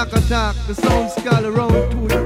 Shock attack. The sound skull around to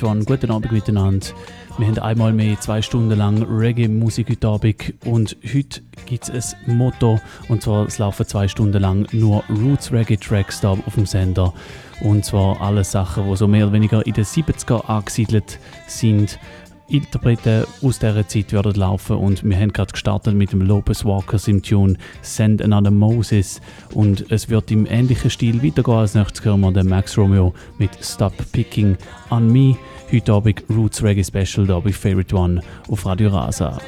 Favorite One. Guten Abend miteinander. Wir haben einmal mehr zwei Stunden lang Reggae-Musik heute Abend. Und heute gibt es ein Motto. Und zwar es laufen zwei Stunden lang nur Roots Reggae Tracks da auf dem Sender. Und zwar alle Sachen, die so mehr oder weniger in den 70er angesiedelt sind. Interpreten aus dieser Zeit werden laufen. Und wir haben gerade gestartet mit dem Lopez Walkers im Tune Send Another Moses. Und es wird im ähnlichen Stil weitergehen. Als nächstes hören wir den Max Romeo mit Stop Picking on Me. Heute Abend Roots Reggae Special da bei Favorite One auf Radio Rasa.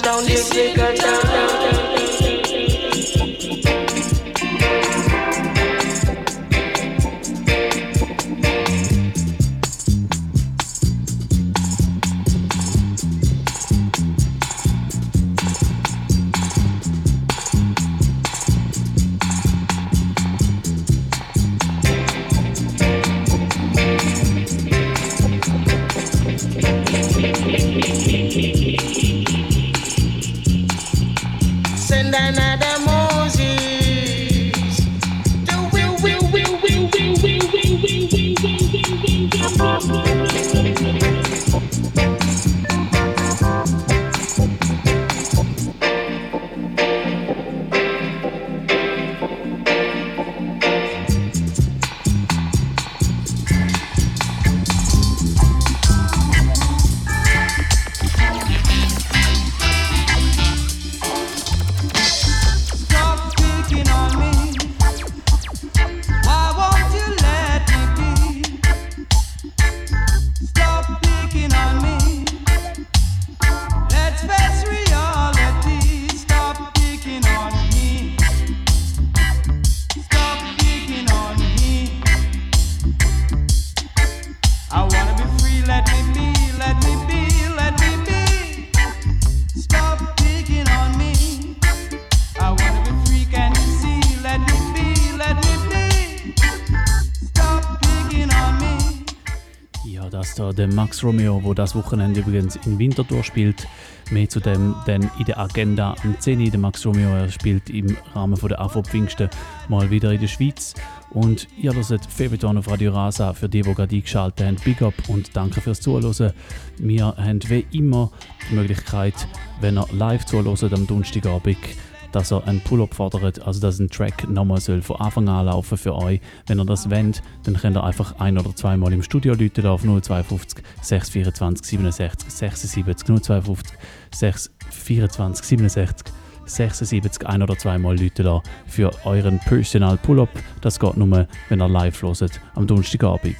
Down this liquor town. das da der Max Romeo, wo das Wochenende übrigens in Winterthur spielt. Mehr zu dem dann in der Agenda am 10. Der Max Romeo er spielt im Rahmen von der AFO Pfingsten mal wieder in der Schweiz. Und ihr hört Febeton auf Radio Rasa für die, die gerade eingeschaltet haben. Big up und danke fürs Zuhören. Wir haben wie immer die Möglichkeit, wenn ihr live zuhört am Donnerstagabend, dass er einen Pull-up fordert, also dass ein Track nochmal soll von Anfang an laufen für euch. Wenn ihr das wollt, dann könnt ihr einfach ein- oder zweimal im Studio läuten auf 052 624 67 76 052 624 67 76 ein- oder zweimal Leute da für euren Personal Pull-up. Das geht nur, wenn ihr live hört am Donnerstagabend.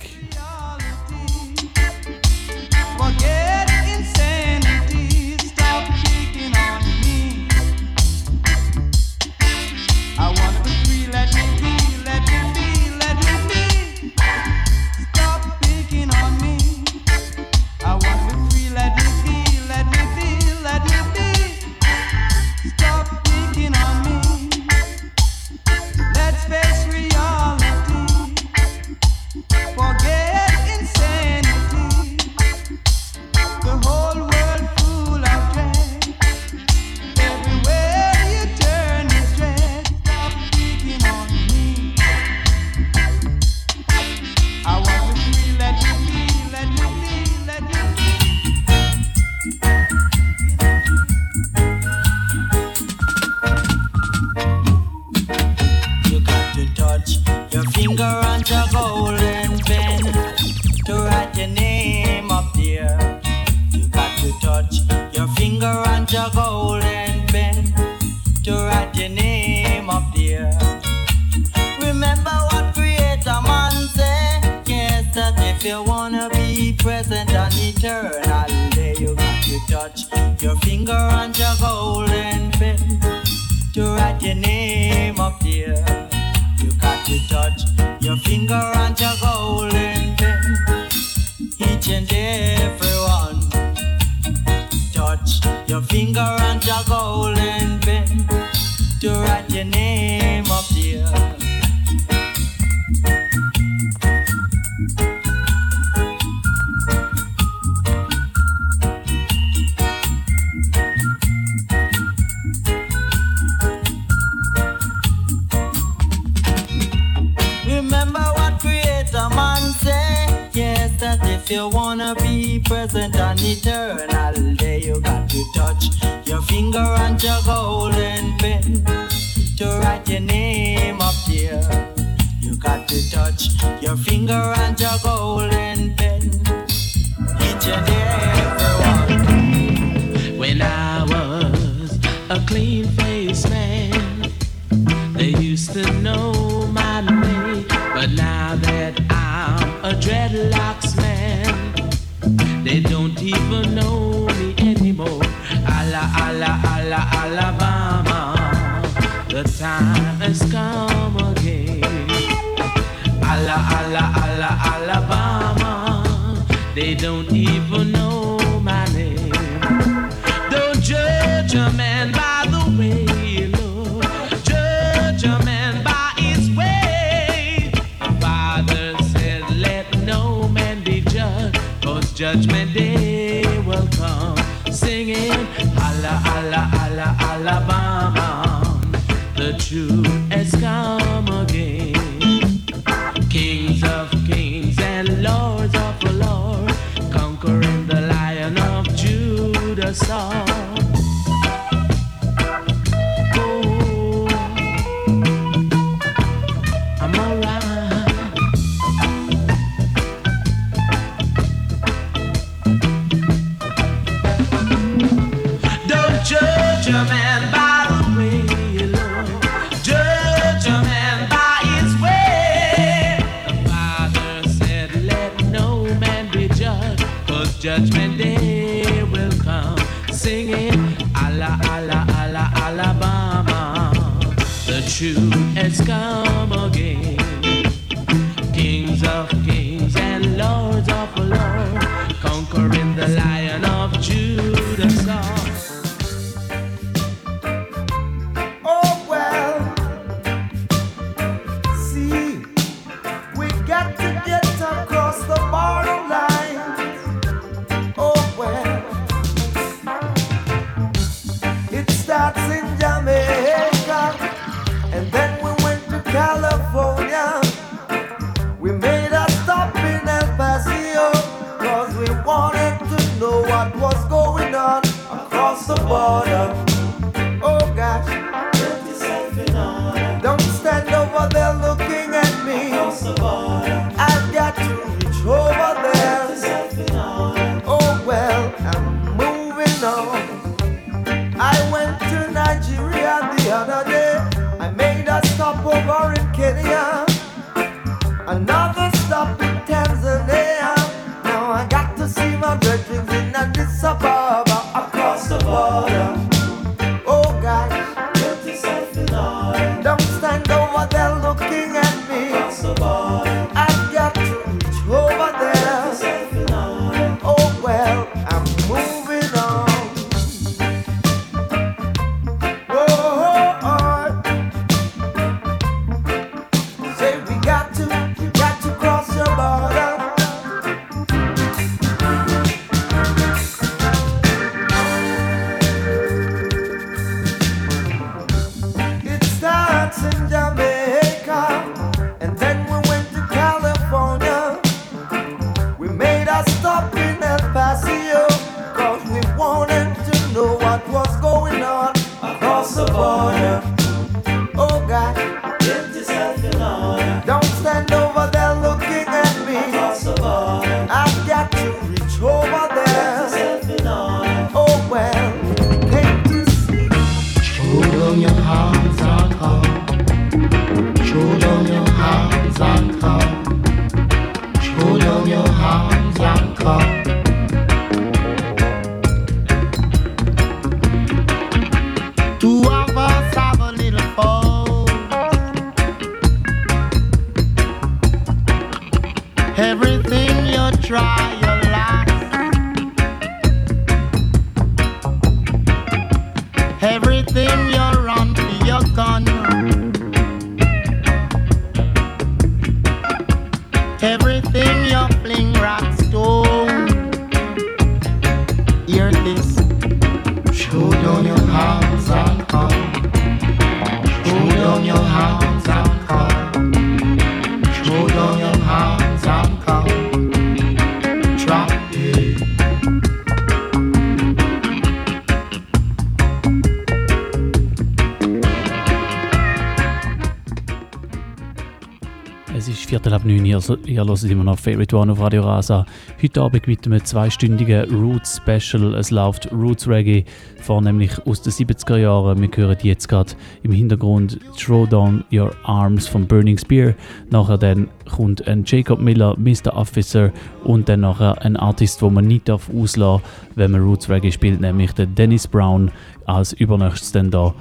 Ihr hört immer noch Favorite One auf Radio Rasa. Heute Abend mit einem zweistündigen Roots Special. Es läuft Roots Reggae, vornehmlich aus den 70er Jahren. Wir hören jetzt gerade im Hintergrund Throw Down Your Arms von Burning Spear. Nachher dann kommt ein Jacob Miller, Mr. Officer und dann nachher ein Artist, wo man nicht darf wenn man Roots Reggae spielt, nämlich der Dennis Brown als übernächstes dann da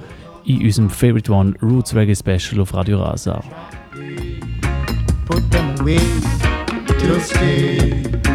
in unserem Favorite One Roots Reggae Special auf Radio Rasa. me to stay.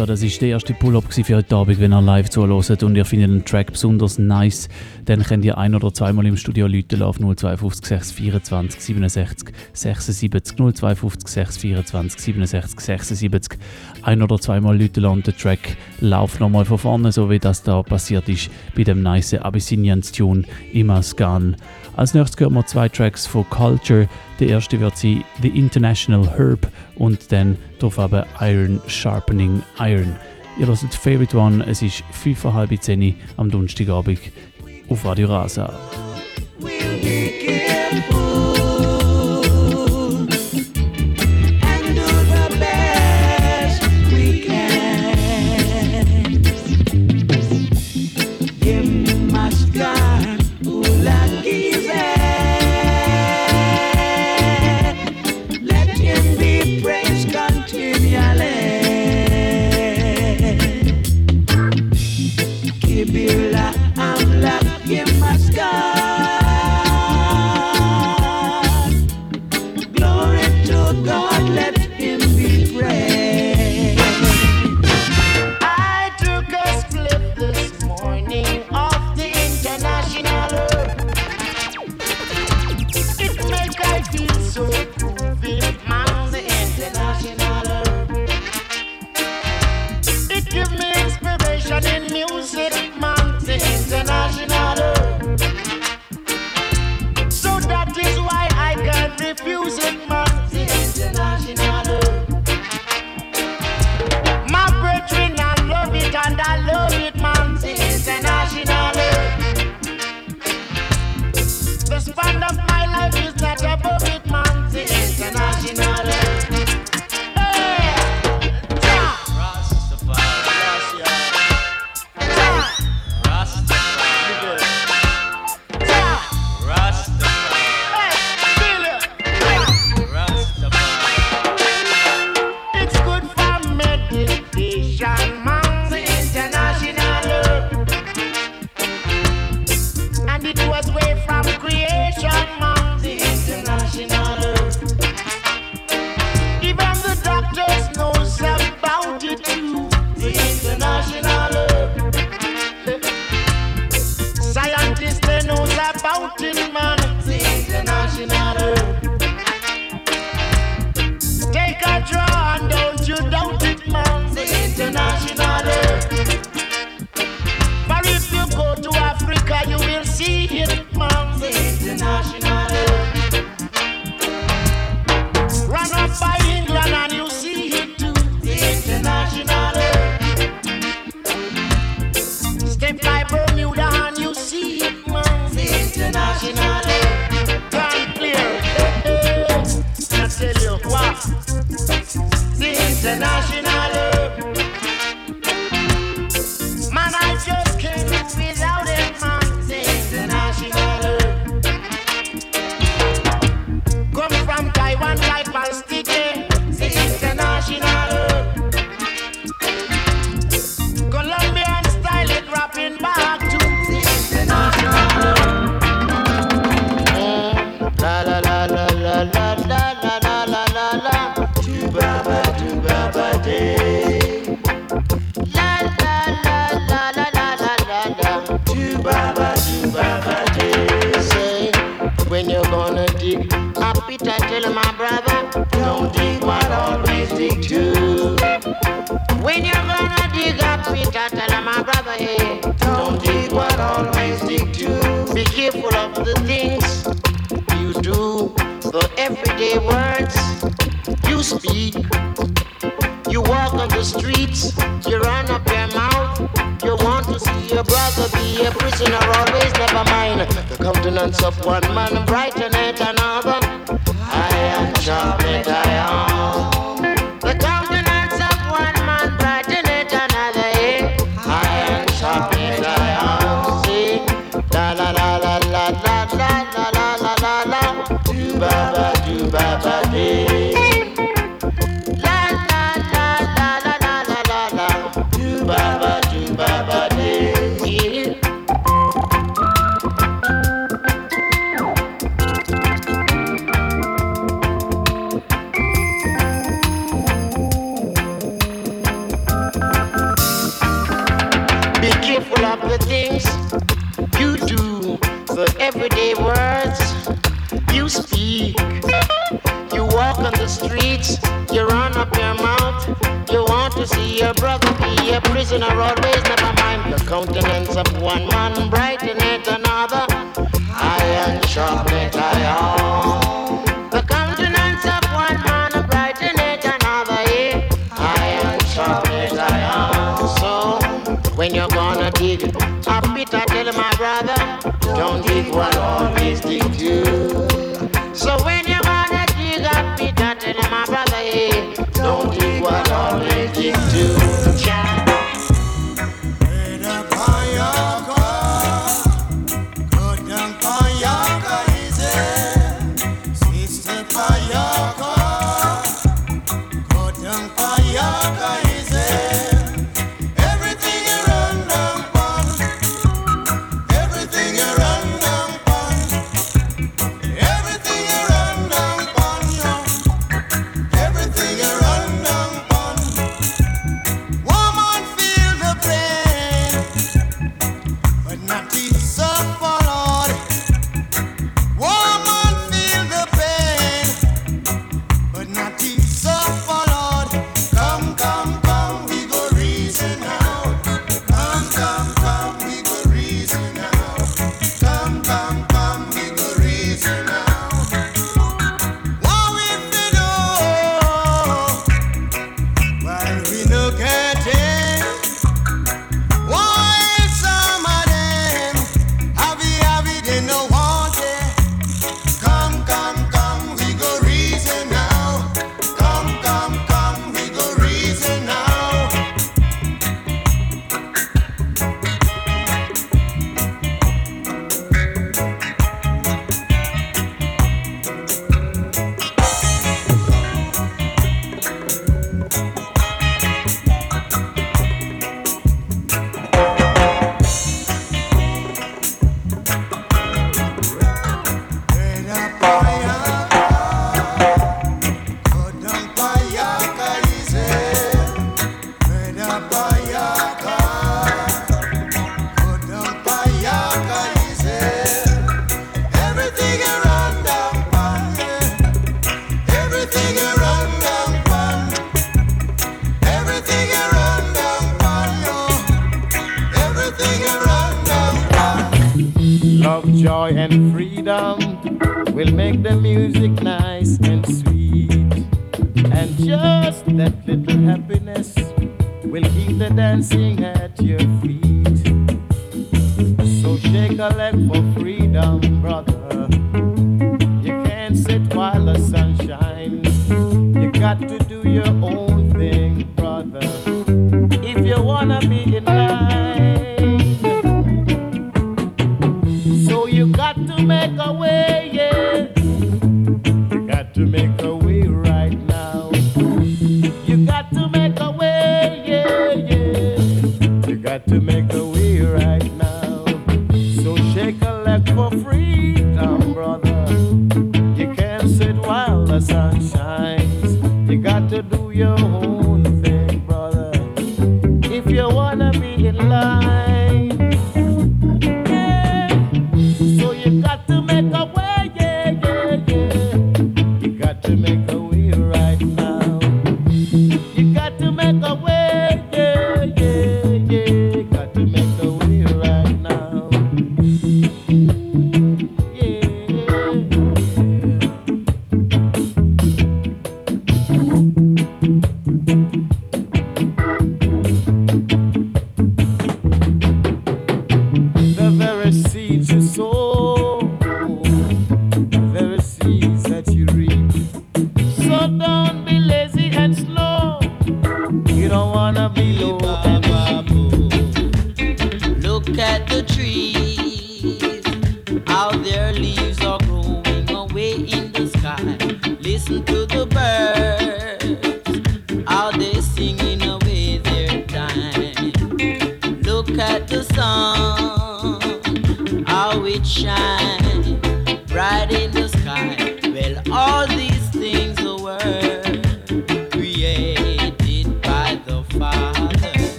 So, das ist der erste Pull-Up für heute Abend, wenn ihr live zuhört und ihr findet den Track besonders nice, dann könnt ihr ein- oder zweimal im Studio Leute auf 052 624 67 76 052 624 67 76 ein- oder zweimal Leute und der Track läuft nochmal von vorne, so wie das da passiert ist bei dem nice Abyssinians Tune immer Scan. Als nächstes hören wir zwei Tracks von Culture. Der erste wird sie The International Herb und dann darauf aber Iron Sharpening Iron. Ihr hört Favorite One, es ist 5.30 Uhr am Donnerstagabend auf Radio Rasa.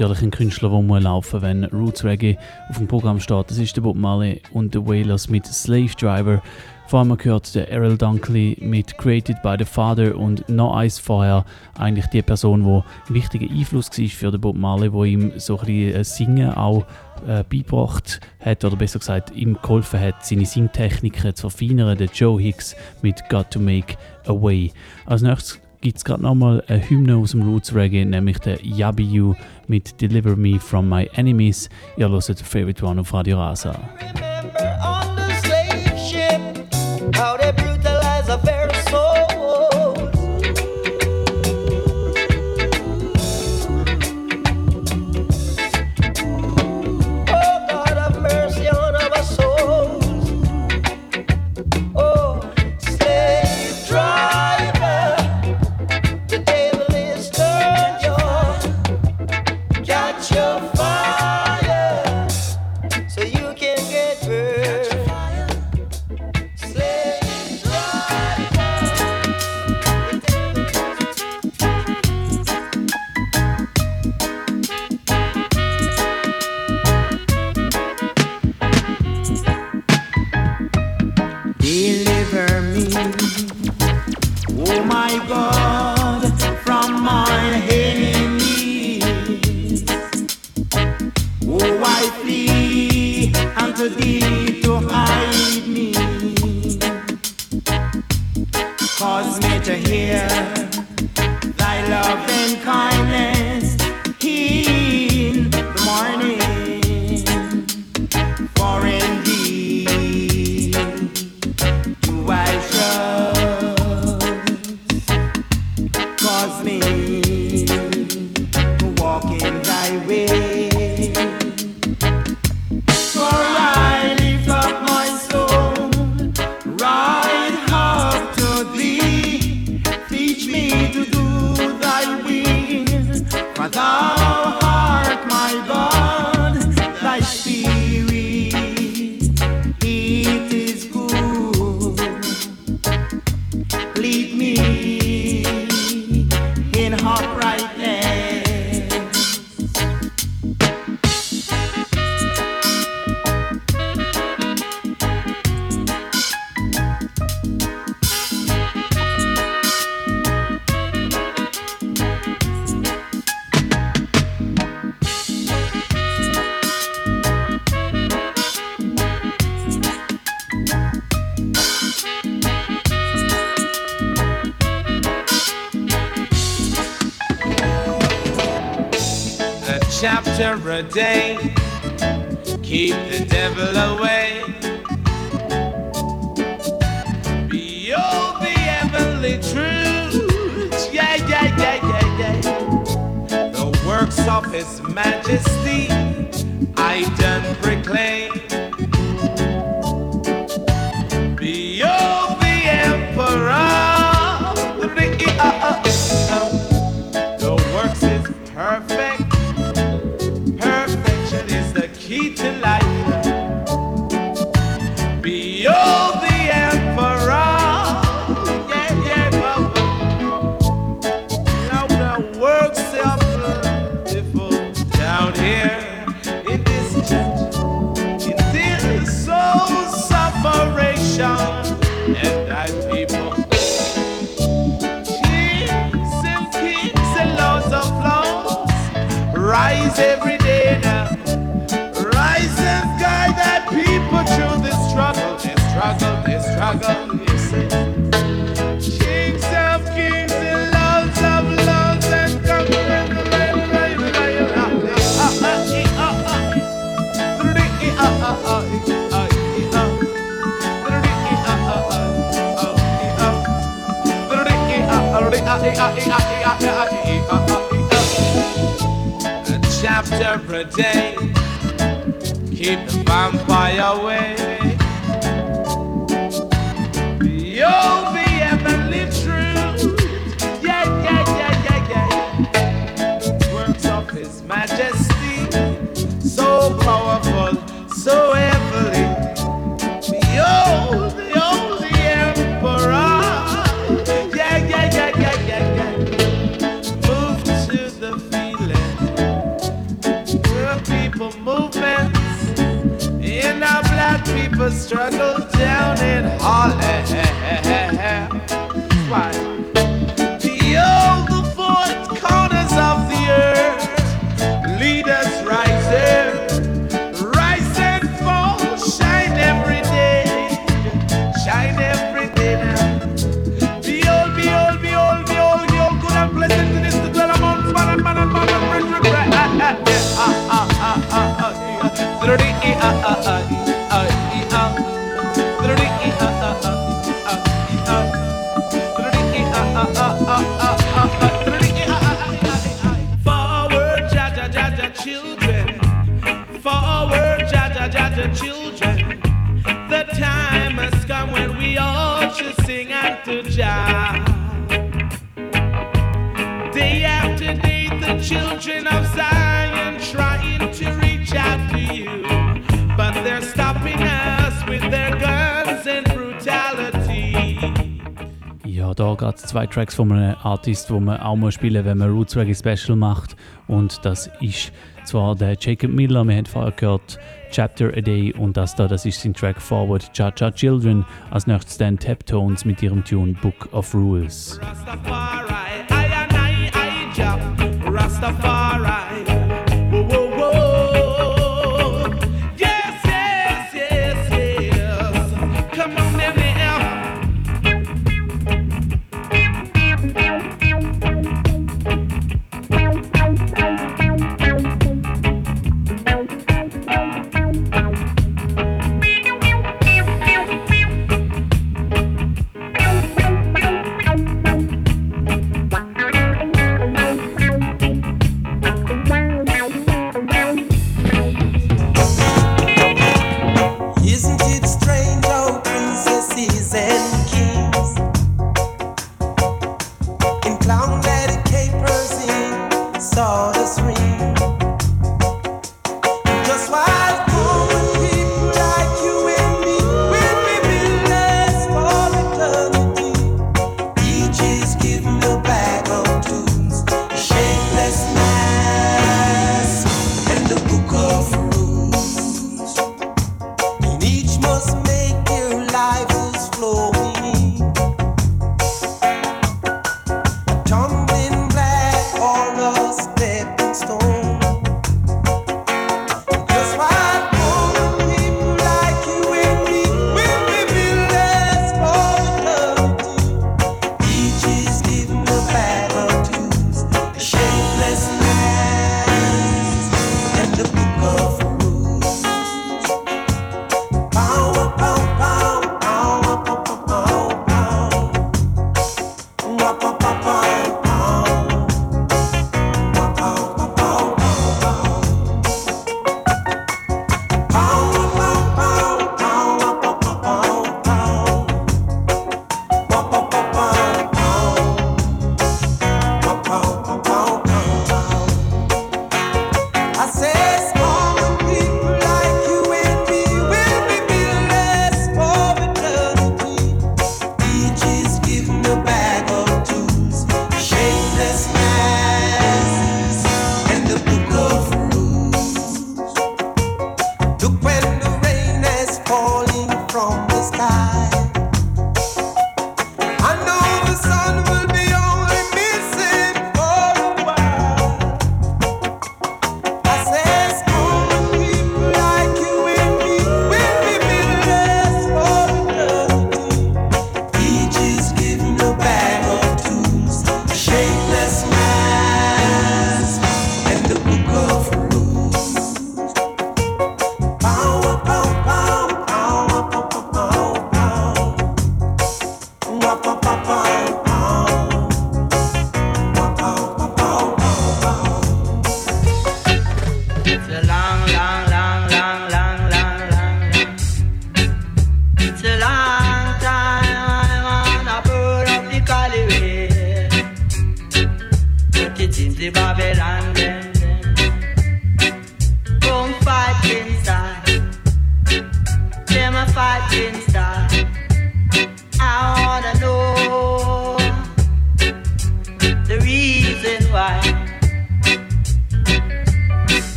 Natürlich ein Künstler, der muss laufen wenn Roots Reggae auf dem Programm steht. Das ist der Bob Marley und The Wailers mit Slave Driver. Vor allem gehört der Errol Dunkley mit Created by the Father und No Ice vorher eigentlich die Person, die ein wichtiger Einfluss war für den Bob Marley, wo ihm so ein bisschen äh, Singen auch äh, hat oder besser gesagt ihm geholfen hat, seine Singtechniken zu verfeinern. Der Joe Hicks mit Got to Make a Way. Als nächstes gibt es gerade nochmal eine Hymne aus dem Roots Reggae, nämlich der Yabiyu mit Deliver Me From My Enemies. Ihr hört Favorite One auf Radio Rasa. Cause me to hear thy love and kindness. zwei Tracks von einem Artist, wo man auch mal spielen wenn man Roots Reggae Special macht. Und das ist zwar der Jacob Miller, wir haben vorher gehört, Chapter a Day und das da, das ist sein Track Forward, Cha Cha Children. Als nächstes dann Tap Tones mit ihrem Tune Book of Rules. Rastafari, I, I, I,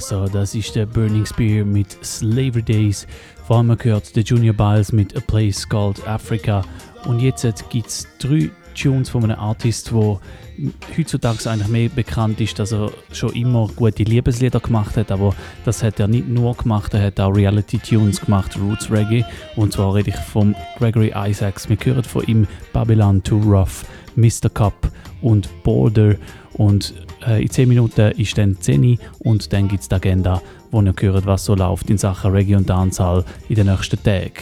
Cassa, das ist der Burning Spear mit Slavery Days. Vor allem gehört der Junior Biles mit A Place Called Africa. Und jetzt gibt es drei Tunes von einem Artist, der heutzutage eigentlich mehr bekannt ist, dass er schon immer gute Liebeslieder gemacht hat, aber das hat er nicht nur gemacht, er hat auch Reality-Tunes gemacht, Roots Reggae. Und zwar rede ich von Gregory Isaacs. Wir hören von ihm Babylon Too Rough, Mr. Cup und Border. Und äh, in 10 Minuten ist dann 10 und dann gibt es die Agenda, wo ihr hört, was so läuft in Sachen Region und Dancehall in den nächsten Tagen.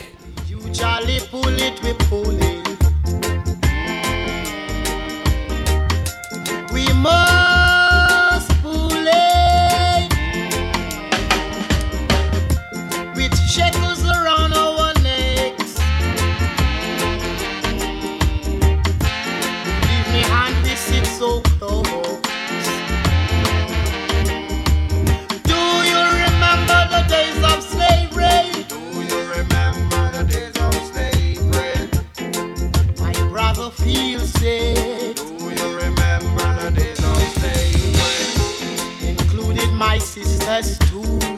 us.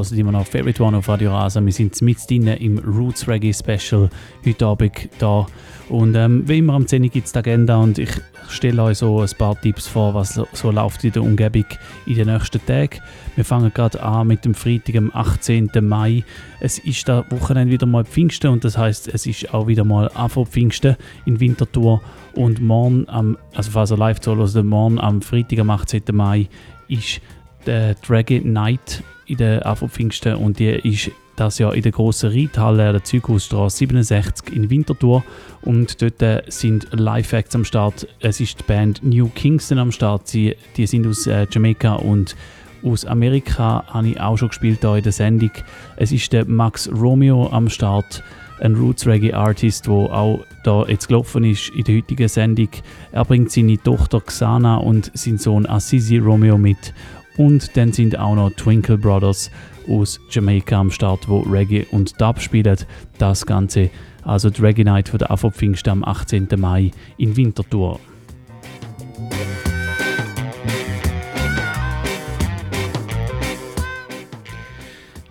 es ist 10 Uhr, hört immer noch Favorite One auf Radio Rasa. Wir sind mit im Roots Reggae Special heute Abend da. Und ähm, wie immer am 10 Uhr gibt es die Agenda und ich stelle euch so ein paar Tipps vor, was so, läuft in der Umgebung in den nächsten Tagen. Wir fangen gerade an mit dem Freitag, am 18. Mai. Es ist da Wochenende wieder mal Pfingsten und das heißt, es ist auch wieder mal Afro Pfingsten in Winterthur. Und morgen, am, also falls ihr live zuhört, morgen am Freitag, am 18. Mai, ist der Dragon Night in der Afro Pfingsten und die ist das Jahr in der grossen Reithalle der Zughausstraße 67 in Winterthur und dort äh, sind Live-Acts am Start. Es ist die Band New Kingston am Start. Sie, die sind aus äh, Jamaika und aus Amerika habe ich auch schon gespielt hier in der Sendung. Es ist der Max Romeo am Start, ein Roots Reggae Artist, der auch da jetzt gelaufen ist in der heutigen Sendung. Er bringt seine Tochter Xana und seinen Sohn Assisi Romeo mit. Und dann sind auch noch Twinkle Brothers aus Jamaika am Start, wo Reggae und Dub spielen. Das Ganze, also die Reggae Night von der Afro Pfingsten am 18. Mai in Winterthur.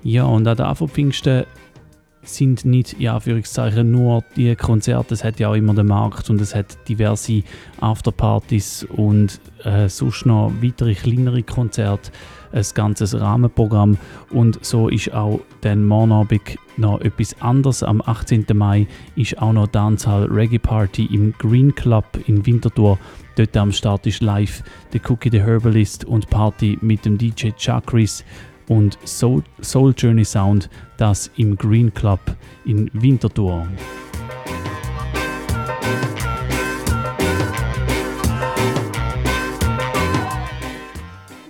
Ja, und an der Afro Pfingsten sind nicht in Anführungszeichen nur die Konzerte, es hat ja auch immer den Markt und es hat diverse Afterpartys und äh, sonst noch weitere kleinere Konzerte, ein ganzes Rahmenprogramm und so ist auch den Morgenabend noch etwas anderes. Am 18. Mai ist auch noch Dancehall Reggae Party im Green Club in Winterthur. Dort am Start ist live der Cookie the Herbalist und Party mit dem DJ Chakris und Soul, Soul Journey Sound, das im Green Club in Winterthur.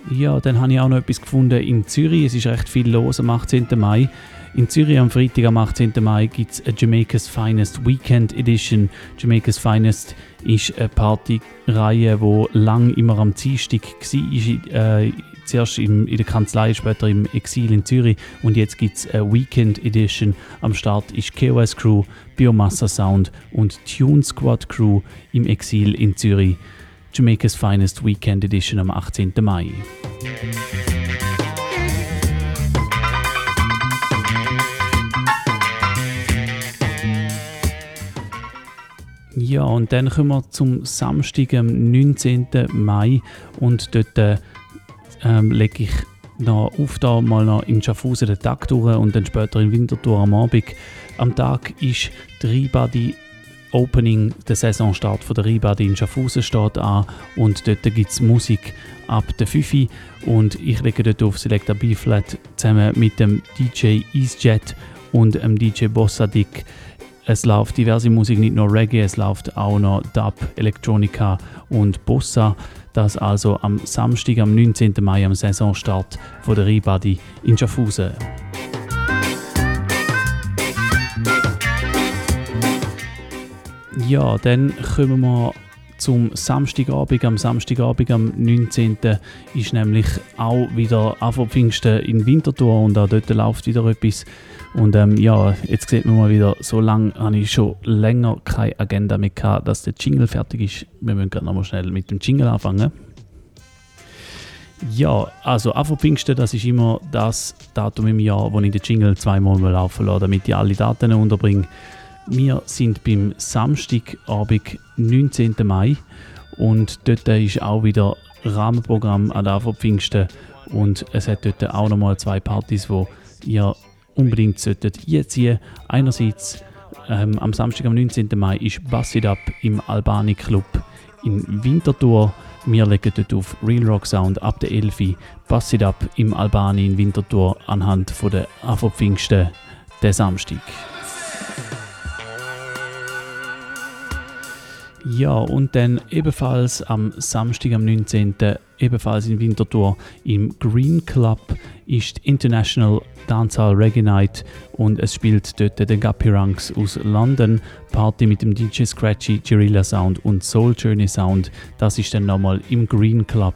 Ja, dann habe ich auch noch etwas gefunden in Zürich. Es ist recht viel los am 18. Mai. In Zürich am Freitag, am 18. Mai, gibt es eine Jamaica's Finest Weekend Edition. Jamaica's Finest ist eine Partyreihe, die lang immer am Dienstag war. Äh, zuerst im, in der Kanzlei, später im Exil in Zürich. Und jetzt gibt es eine Weekend Edition. Am Start ist KOS Crew, Biomassa Sound und Tune Squad Crew im Exil in Zürich. Jamaica's Finest Weekend Edition am 18. Mai. Ja, und dann kommen wir zum Samstag, am 19. Mai. Und dort äh, ähm, lege ich noch auf da mal noch in Schaffhausen den Tag durch und dann später in Winterthur am Abend. Am Tag ist die Ribadi Opening, der Saisonstart von der Ribadi in Schaffhausen steht an und dort gibt es Musik ab der 5 und ich lege dort auf Selecta B-Flat zusammen mit dem DJ EaseJet und dem DJ Bossadik. Es läuft diverse Musik, nicht nur Reggae, es läuft auch noch Dub, Electronica und Bossa. Das also am Samstag, am 19. Mai, am Saisonstart von der Ribadi in Schaffhausen. Ja, dann kommen wir zum Samstagabend. Am Samstagabend, am 19. ist nämlich auch wieder Afro-Pfingsten in Winterthur und auch dort läuft wieder etwas. Und ähm, ja, jetzt sieht man mal wieder, so lange habe ich schon länger keine Agenda mehr gehabt, dass der Jingle fertig ist. Wir müssen gerade nochmal schnell mit dem Jingle anfangen. Ja, also Afro-Pfingsten, das ist immer das Datum im Jahr, wo ich den Jingle zweimal mal laufen lasse, damit ich alle Daten unterbringe. Wir sind beim Samstagabend, 19. Mai und dort ist auch wieder Rahmenprogramm an der Afro-Pfingsten und es hat dort auch nochmal zwei Partys, wo ihr unbedingt solltet einziehen. Einerseits ähm, am Samstag, am 19. Mai ist Bass It Up im Albani Club in Winterthur. Wir legen dort auf Real Rock Sound ab der 11. Bass It Up im Albani in Winterthur anhand von der Afro-Pfingsten der Samstag. Ja, und dann ebenfalls am Samstag, am 19. ebenfalls in Winterthur im Green Club ist International Dancehall Reggae Night und es spielt dort der Guppy Ranks aus London. Party mit dem DJ Scratchy, Guerilla Sound und Soul Journey Sound. Das ist dann nochmal im Green Club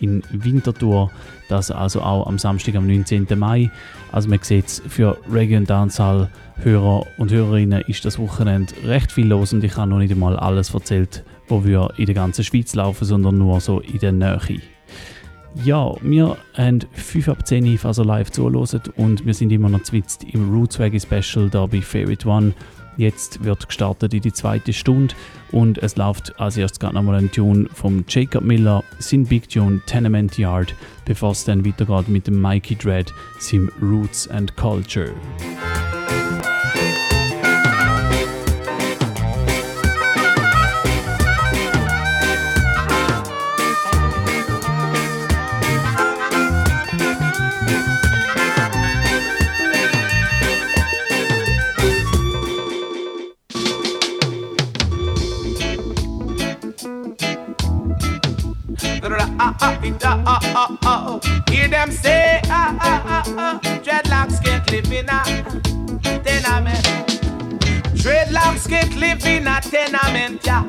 in Winterthur. Das also auch am Samstag, am 19. Mai. Also man sieht es für Reggae und Dancehall Hörer und Hörerinnen ist das Wochenende recht viel los und ich habe noch nicht einmal alles erzählt, wo wir in der ganzen Schweiz laufen, sondern nur so in der Nähe. Ja, wir haben 5 ab 10 Uhr also live zuhören und wir sind immer noch zwitzt im Roots Reggae Special da bei Favorite One. Jetzt wird gestartet in die zweite Stunde und es läuft als erstes gerade nochmal ein Tune vom Jacob Miller, sein Big Tune Tenement Yard, bevor es dann weitergeht mit dem Mikey Dread, seinem Roots and Culture. Ah, ah, it, ah, ah, ah, ah. Hear them say, ah, ah, ah, ah. Dreadlocks can't live in a tenement. Dreadlocks can't live in a tenement, yeah.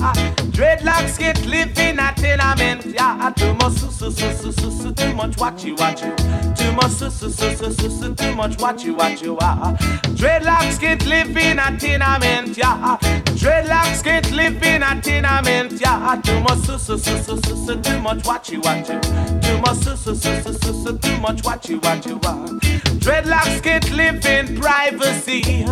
Dreadlocks can't live in a tenement, yeah. Too much, su, su, su, su, su, su, too much watchy, watchy. Too much, su, su, su, su, su, su, too much watchy, watchy, ah. Dreadlocks can't live in a tenement, yeah. Dreadlocks can't live in a tenement, yeah. Too much, su, su, su, su, su, su, too much watchy, watchy. Too much, su, su, su, su, su, su, too much watchy, watchy, ah. Dreadlocks can't live in privacy.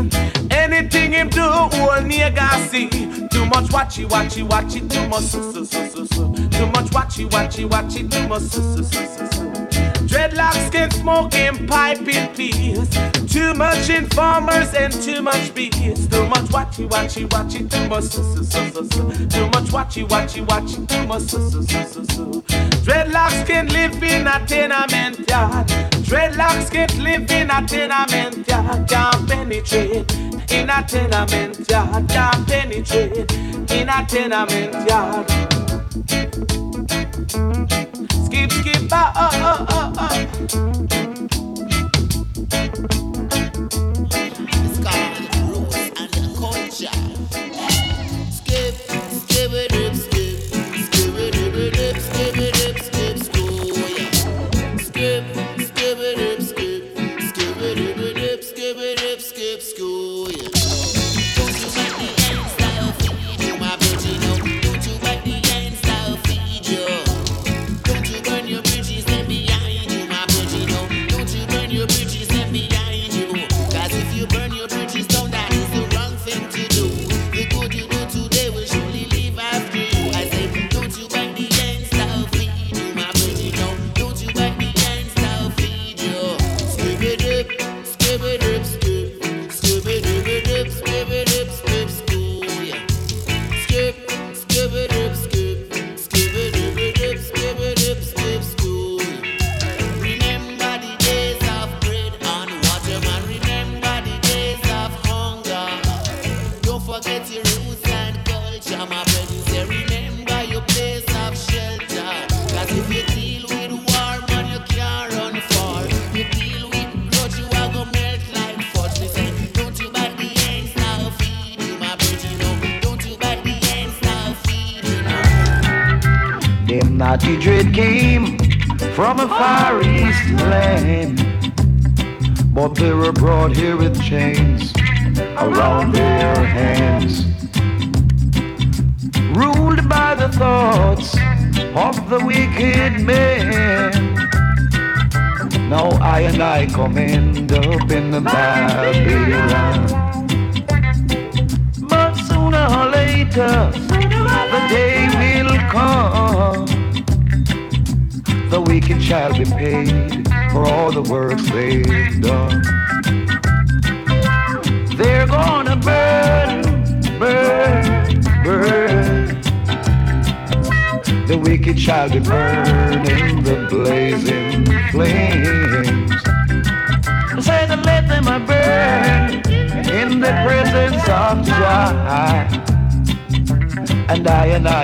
Anything him do, girl nigga see Too much watchy watchy watchy Too much so so so so so Too much watchy watchy watchy Too much so so so so so Dreadlocks can smoke and pipe in peace. Too much informers and too much bees. Too much watchy, watchy, watchy, too much su, su, su, su, su. Too much watchy, watchy, watchy, too much su, su, su, su, su. Dreadlocks can live in a tenement yard. Dreadlocks can't live in a tenement yard. Can't penetrate in a tenement yard. Can't penetrate in a tenement yard. Skip, skip, ah, ah, ah, ah. It's called and culture.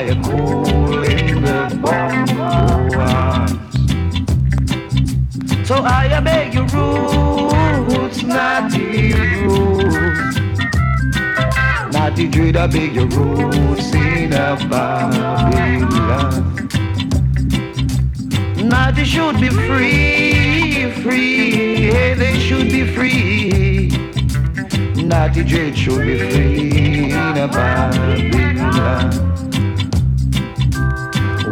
I and I are cool in the bongo. So I beg you roots, naughty roots. Naughty dread, I beg your roots in a Babylon. Naughty should be free, free, hey, they should be free. Naughty dread should be free in a Babylon.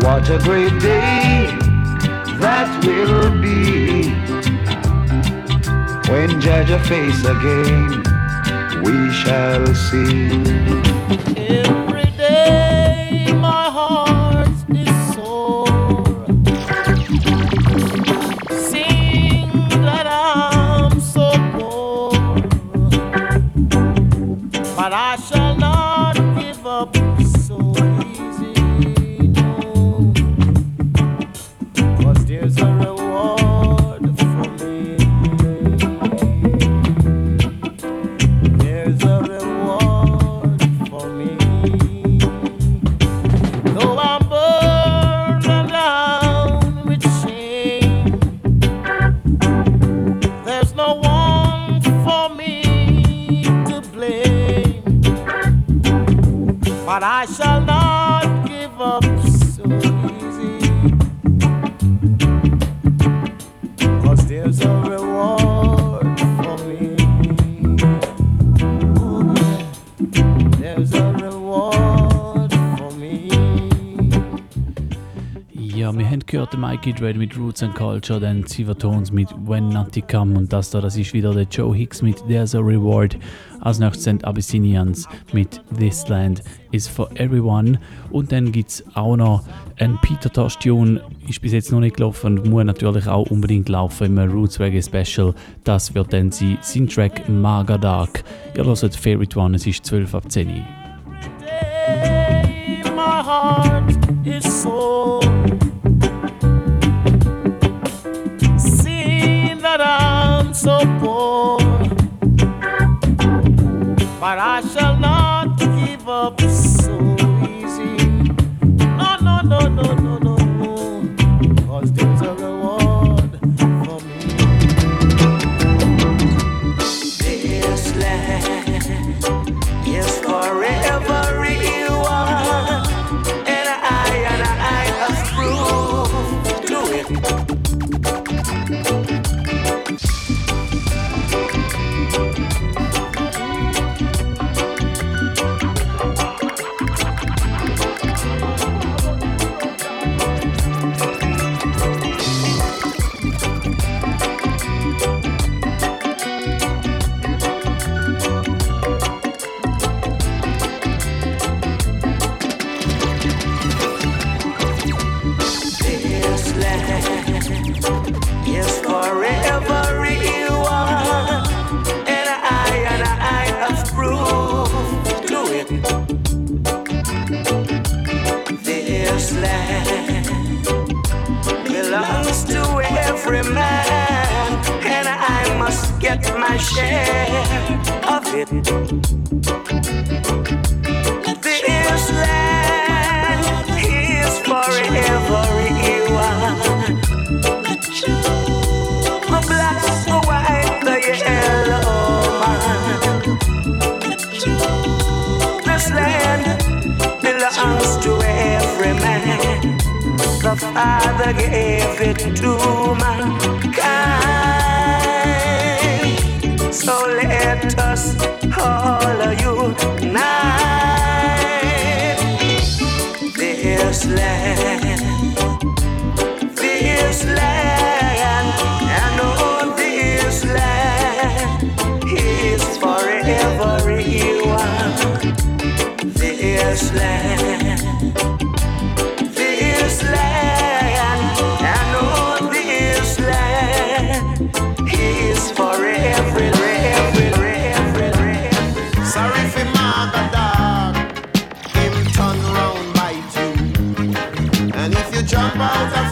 What a great day that will be when judge a face again we shall see. There's a reward Mikey Dread mit Roots and Culture, dann Tones mit When Natty Come und das da, das ist wieder der Joe Hicks mit There's a Reward. Als nächstes sind Abyssinians mit This Land is for Everyone. Und dann gibt es auch noch ein Peter Tosh Tune, ist bis jetzt noch nicht gelaufen und muss natürlich auch unbedingt laufen im Roots Reggae Special. Das wird dann sein, sein Track Maga Dark. Ihr hört Favorite One, es ist 12 ab 10 Uhr. Is sore. But I shall not give up my share of it. This land is forever real. The black, the white, the yellow man. This land belongs to every man. The Father gave it to mankind. So let us all unite. This land, this land, and oh, this land is forever real. This land, jump out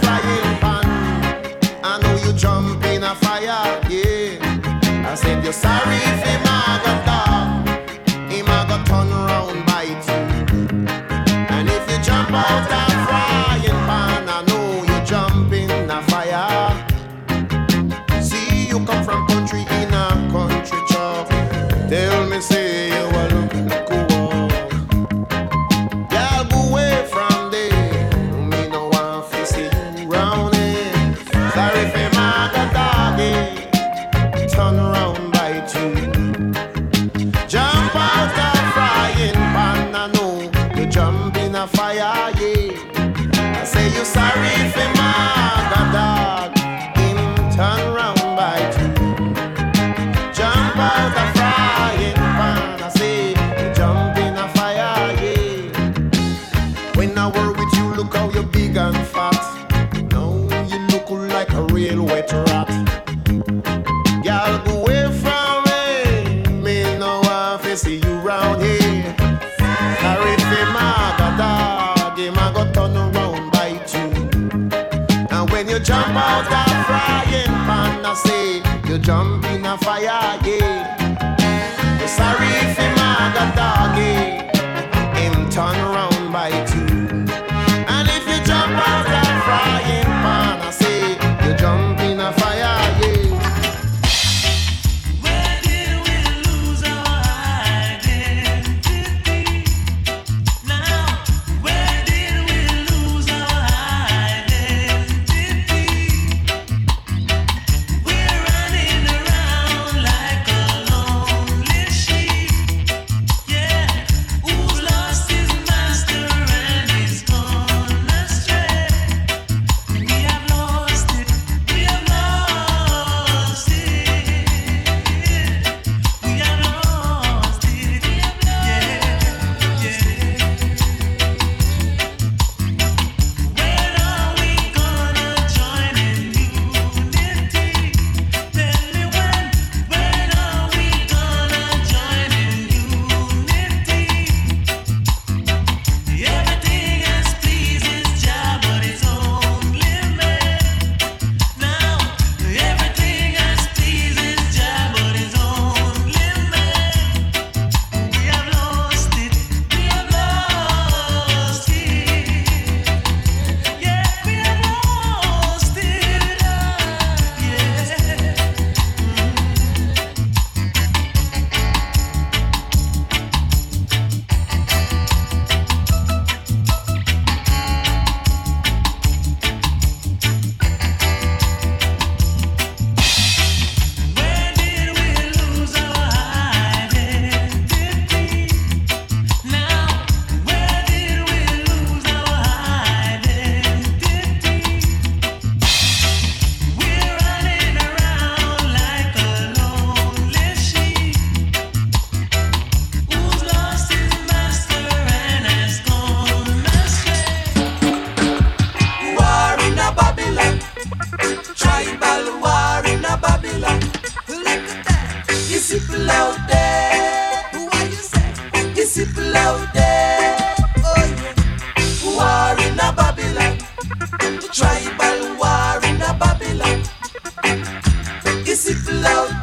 float.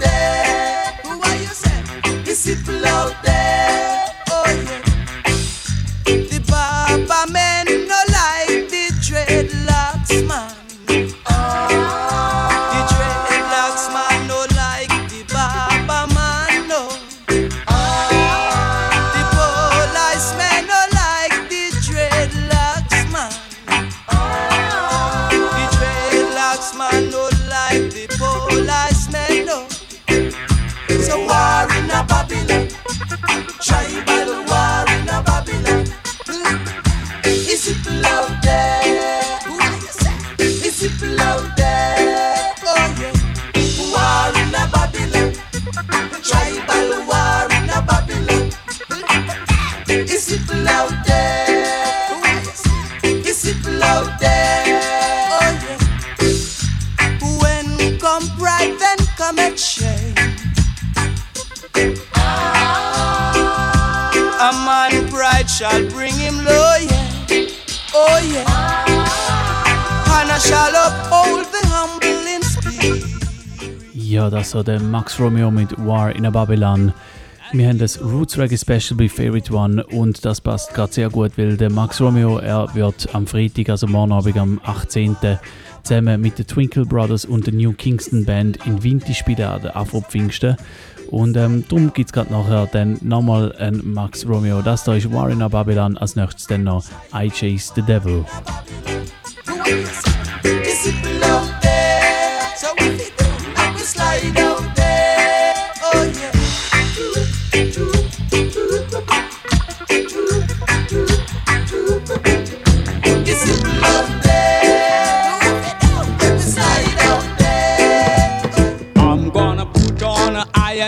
War der Max Romeo mit War in a Babylon. Wir haben das Roots Reggae Special bei Favorite One und das passt gerade sehr gut, weil der Max Romeo, er wird am Freitag, also morgen Abend am 18. zusammen mit den Twinkle Brothers und der New Kingston Band in Winti spielen an der Afro Pfingsten. Und ähm, darum gibt es gerade nachher dann nochmal einen Max Romeo. Das da ist War in a Babylon, als nächstes dann noch I Chase the Devil.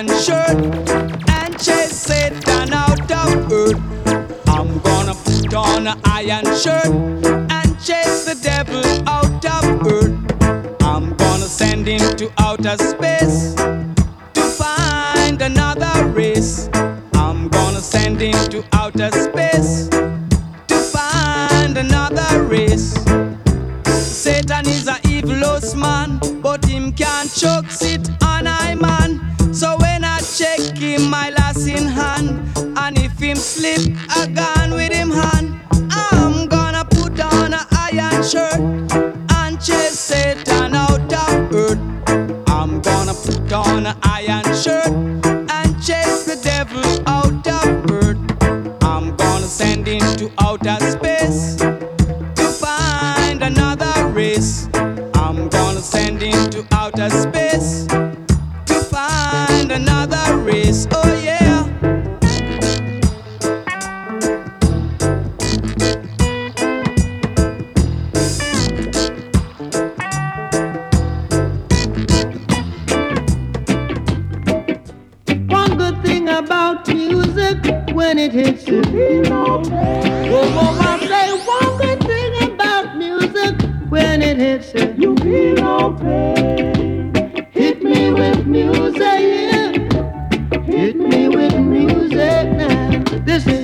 and shirt and chase Satan out of earth. I'm gonna put on an iron shirt and chase the devil out of earth. I'm gonna send him to outer space to find another race. I'm gonna send him to outer space to find another race. Satan is a evil man, but him can't choke it him my last in hand. And if him slip, I gun with him hand. I'm gonna put on a iron shirt and chase Satan out of earth. I'm gonna put on a iron shirt. it hits you. it is to be known. Oh, mama, say one good thing about music when it hits you, You feel no pain. Hit me with music, yeah. Hit me with music now. This is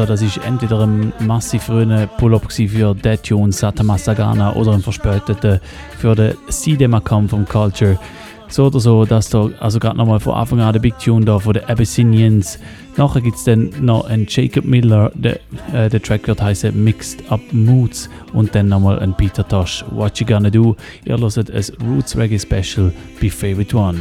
Meister, das ist entweder ein massiv frühen Pull-Up für Dead Tune, Satama Sagana oder ein verspäteter für den Sidemakan vom Culture. So oder so, dass da also gerade nochmal von Anfang an der Big Tune da von den Abyssinians. Nachher gibt es dann noch einen Jacob Miller, der, äh, der Track wird heißen Mixed Up Moods und dann nochmal ein Peter Tosh, What You Gonna Do. Ihr hört ein Roots Reggae Special Be Favorite One.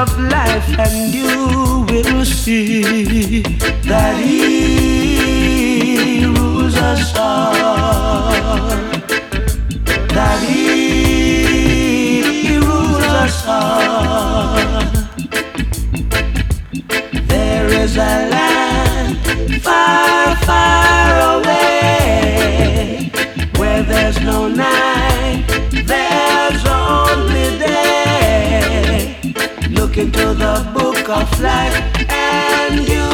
of life, and you will see that He rules us all. That He rules us all. There is a life of life, and you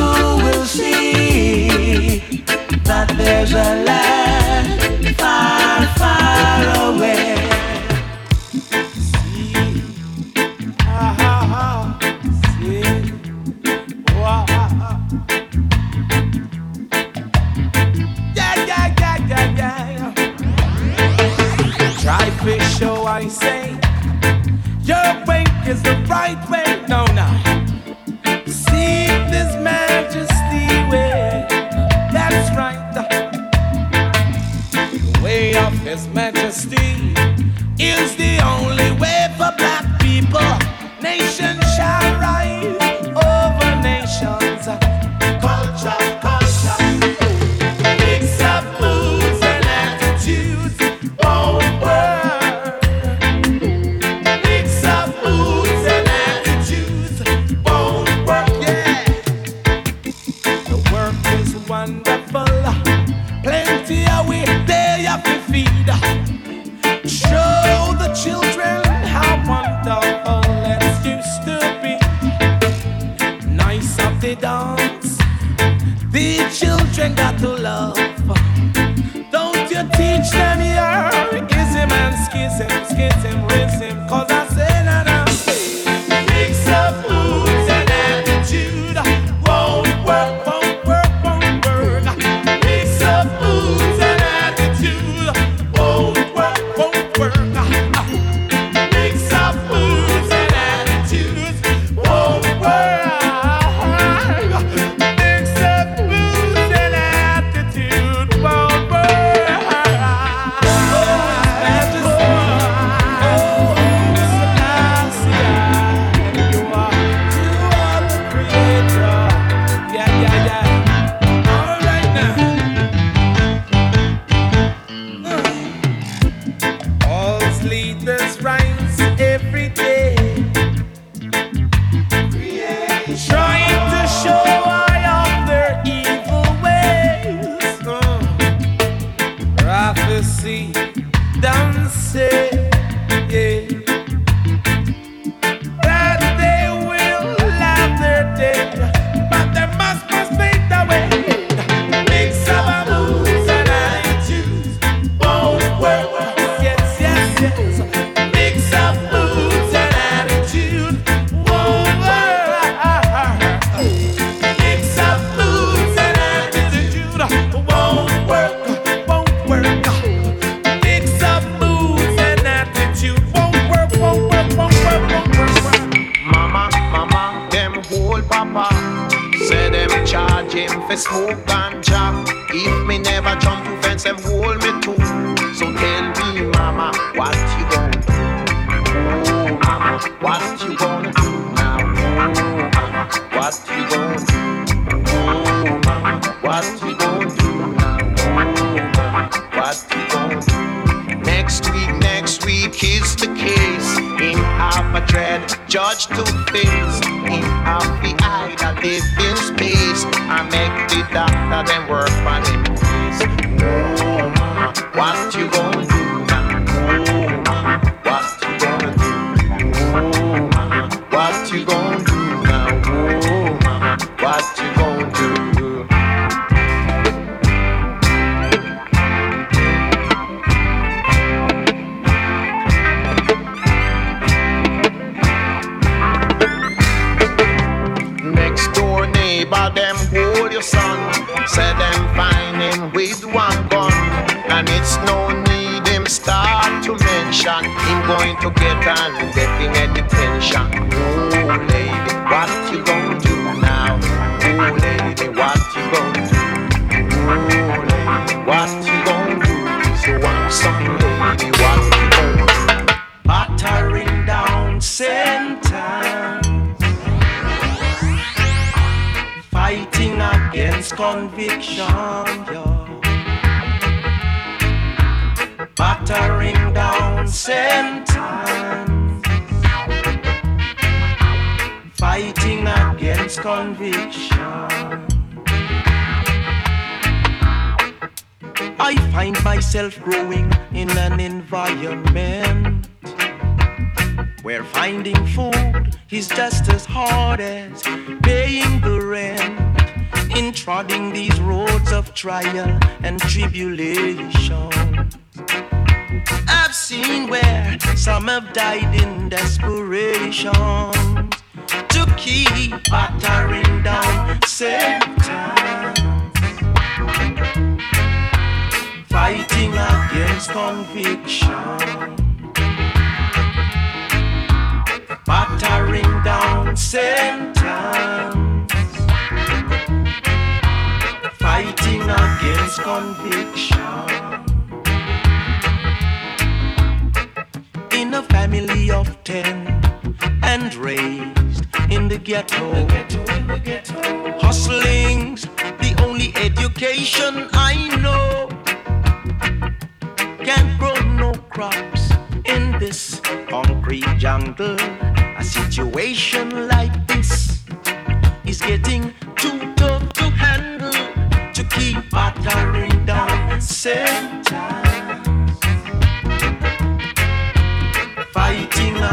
will see that there's a light.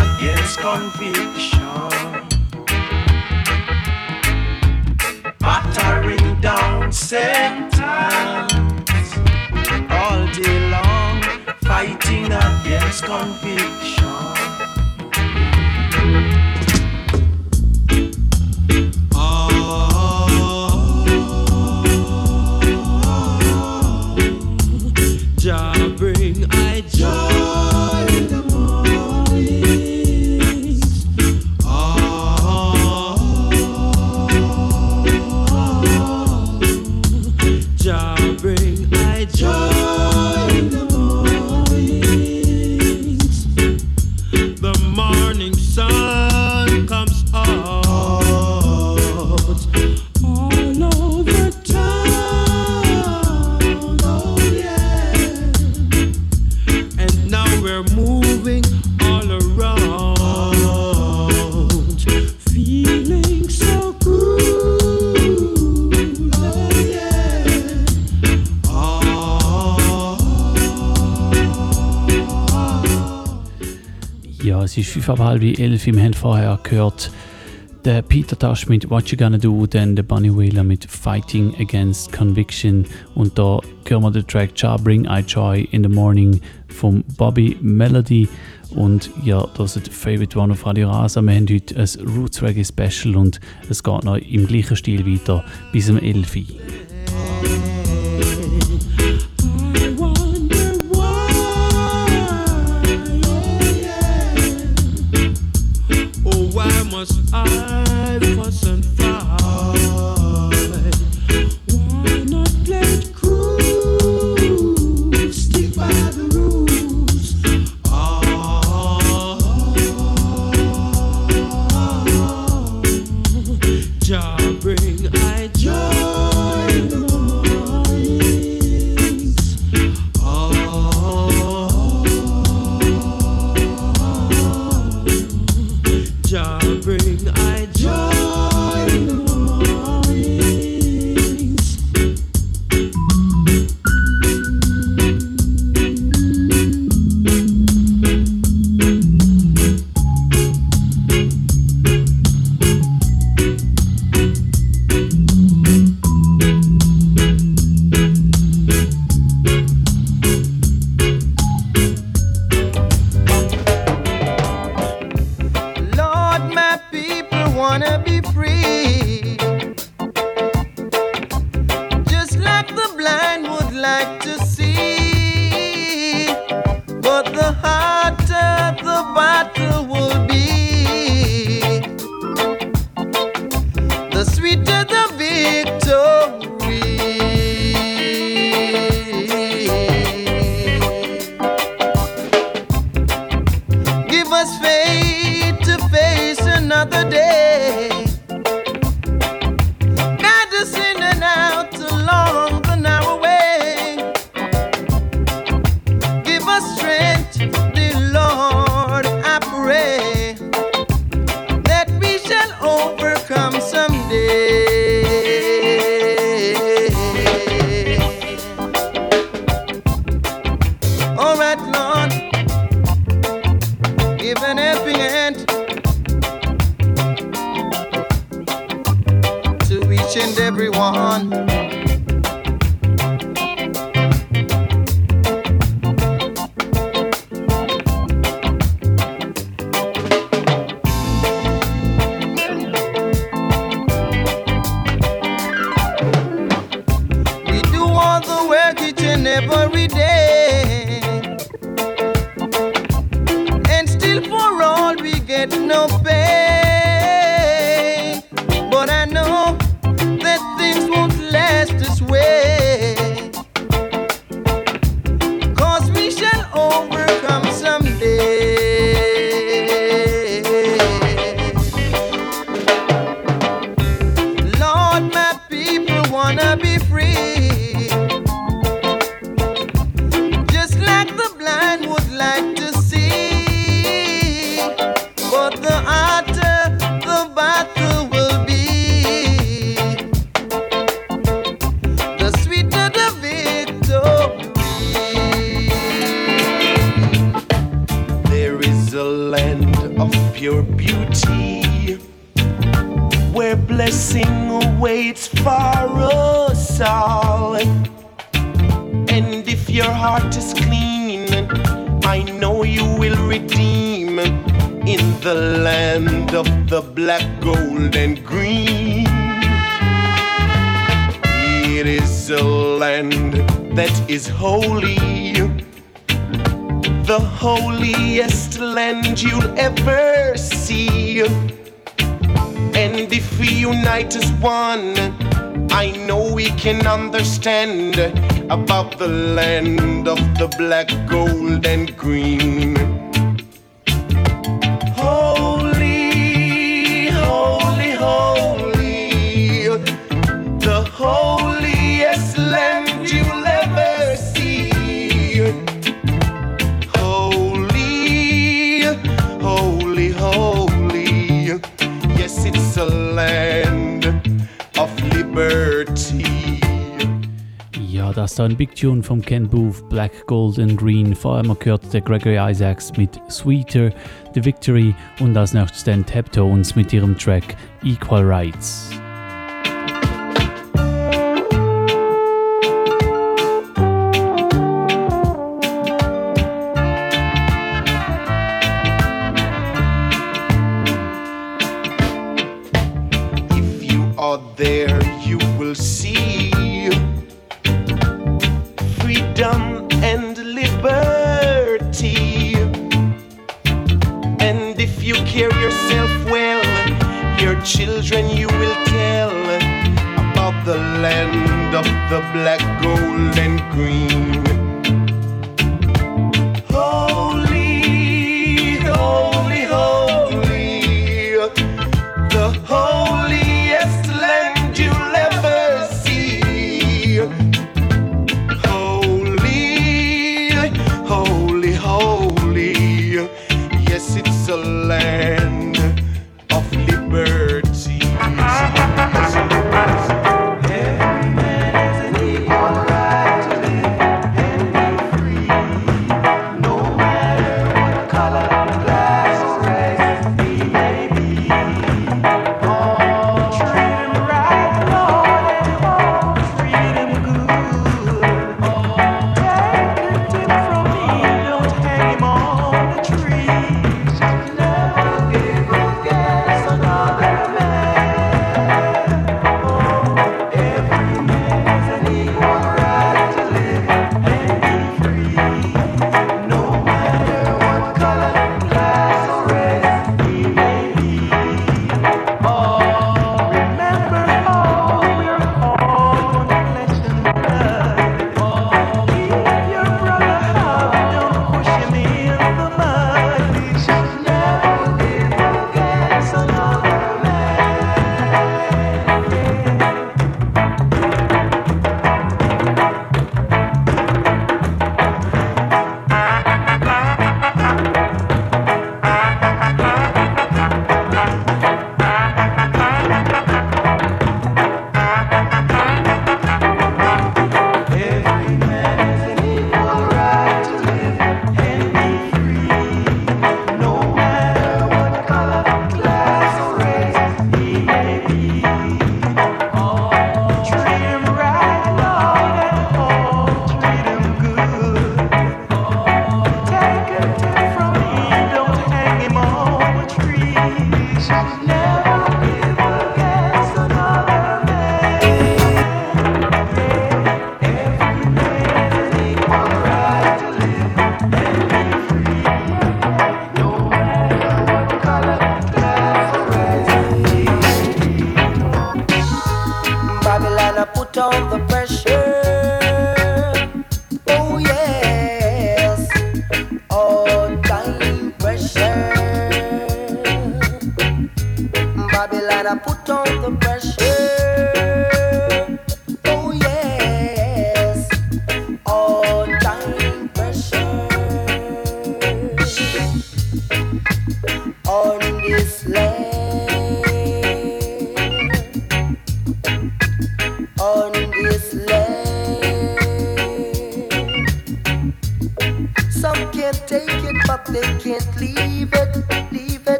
against conviction. Battering down sentence all day long, fighting against conviction. 5 ab halb 11. Wir haben vorher gehört der Peter Tosh mit What You Gonna Do, dann der Bunny Wheeler mit Fighting Against Conviction und da hören wir den Track Cha Bring I Joy in the Morning von Bobby Melody und ja, das ist Favorite One auf Radio Rasa. Wir haben heute ein Roots Reggae Special und es geht noch im gleichen Stil weiter bis um 11 Uhr. Lord. Give an helping hand to each and every one. understand about the land of the black gold. Tune vom Ken Booth, Black, Gold and Green. Vor allem wir gehört der Gregory Isaacs mit Sweeter, The Victory und als nächstes dann Taptones mit ihrem Track Equal Rights.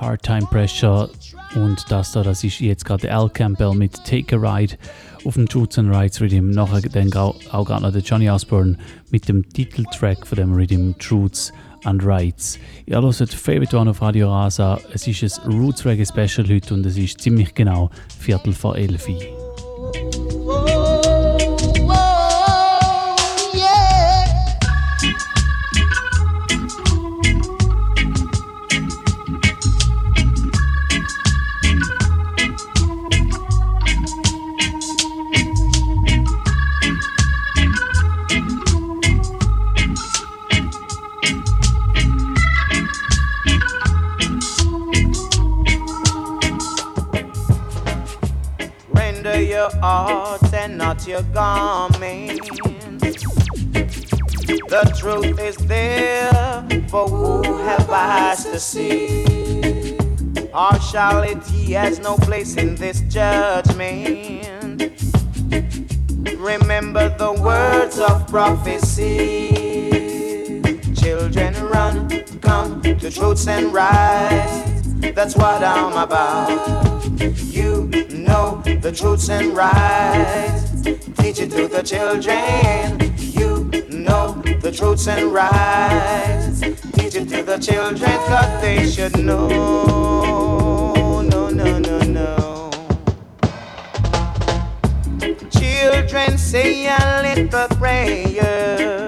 Hard Time Pressure und das da, das ist jetzt gerade Al Campbell mit Take a Ride auf dem Truths and Rights Rhythm. Nachher dann auch gerade noch der Johnny Osborne mit dem Titeltrack von dem Rhythm Truths and Rights. Ihr hört Favorite One auf Radio Rasa. Es ist ein Roots Reggae Special heute und es ist ziemlich genau Viertel vor elf. Uhr. Your hearts and not your garments. The truth is there for who have eyes to see. Partiality has no place in this judgment. Remember the words of prophecy. Children, run, come to truths and rights. That's what I'm about. You know the truths and rights. Teach it to the children. You know the truths and rights. Teach it to the children, cause they should know. No, no, no, no. Children say a little prayer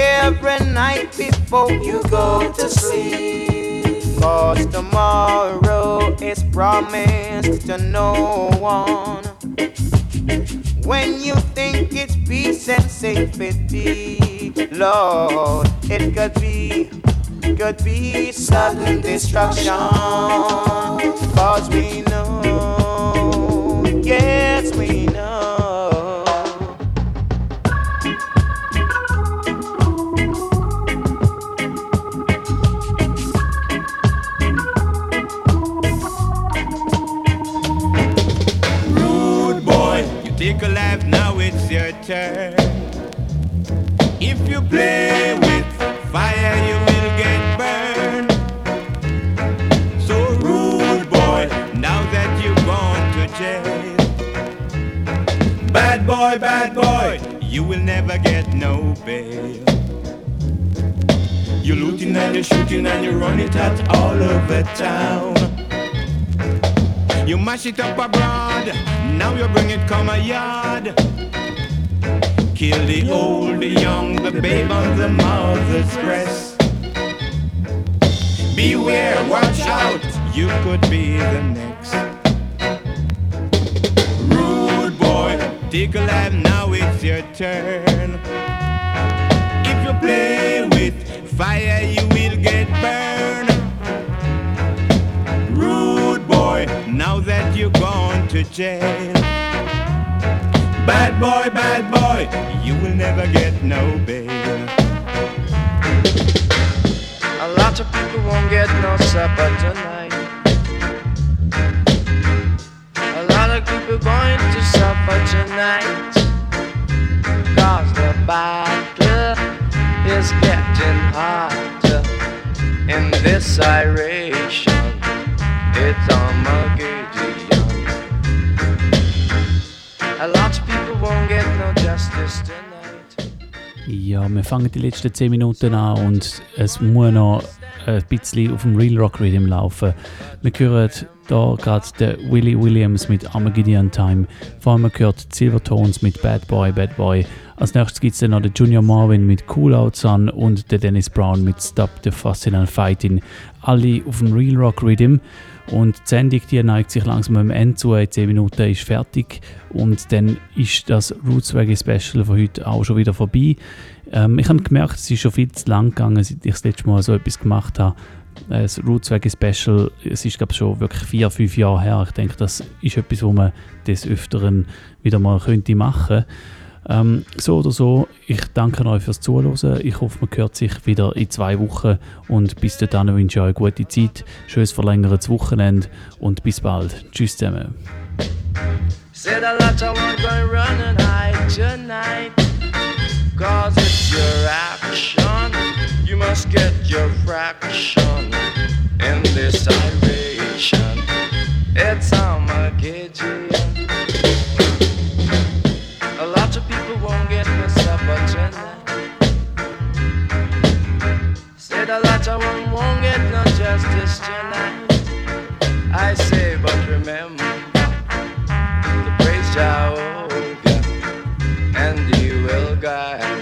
every night before you go to sleep. Cause tomorrow is promised to no one. When you think it's peace and safety, Lord, it could be, could be sudden destruction. Cause we know, yes, we know. Your turn. If you play with fire, you will get burned. So rude boy, now that you've gone to jail. Bad boy, bad boy, you will never get no bail. You're looting and you're shooting and you run it out all over town. You mash it up abroad, now you bring it come a yard. Kill the old, the young, the babe on the mother's breast. Beware, watch out, you could be the next. Rude boy, take a lap, now it's your turn. If you play with fire, you will get burned. Rude boy, now that you're gone to jail. Bad boy, bad boy, you will never get no bail. A lot of people won't get no supper tonight. A lot of people going to suffer tonight. Cause the battle is getting hotter in this iration. It's Armageddon. A lot of Ja, wir fangen die letzten 10 Minuten an und es muss noch ein bisschen auf dem Real Rock Rhythm laufen. Wir hören hier gerade den Willie Williams mit Armageddon Time. Vor allem gehört Silvertones mit Bad Boy, Bad Boy. Als nächstes gibt es dann noch den Junior Marvin mit Cool Out Sun und den Dennis Brown mit Stop the Fussing and Fighting. Alle auf dem Real Rock Rhythm. Und die Sendung die neigt sich langsam am Ende zu. In 10 Minuten ist fertig. Und dann ist das Roots Reggae Special von heute auch schon wieder vorbei. Ähm, ich habe gemerkt, es ist schon viel zu lang gegangen, seit ich das letzte Mal so etwas gemacht habe. Äh, Das Roots Reggae Special, es ist glaube schon wirklich vier, fünf Jahre her. Ich denke, das ist etwas, wo man des Öfteren wieder mal könnte machen ähm, so oder so, ich danke euch fürs Zuhören. Ich hoffe, man hört sich wieder in zwei Wochen. Und bis dahin wünsche ich euch eine gute Zeit, schönes verlängertes Wochenende und bis bald. Tschüss zusammen. Said a lot I want going run and tonight. Cause it's your action. You must get your fraction in this iration. It's Armageddon. Lot of them won't get no justice tonight. I say, but remember to praise Jehovah, and He will guide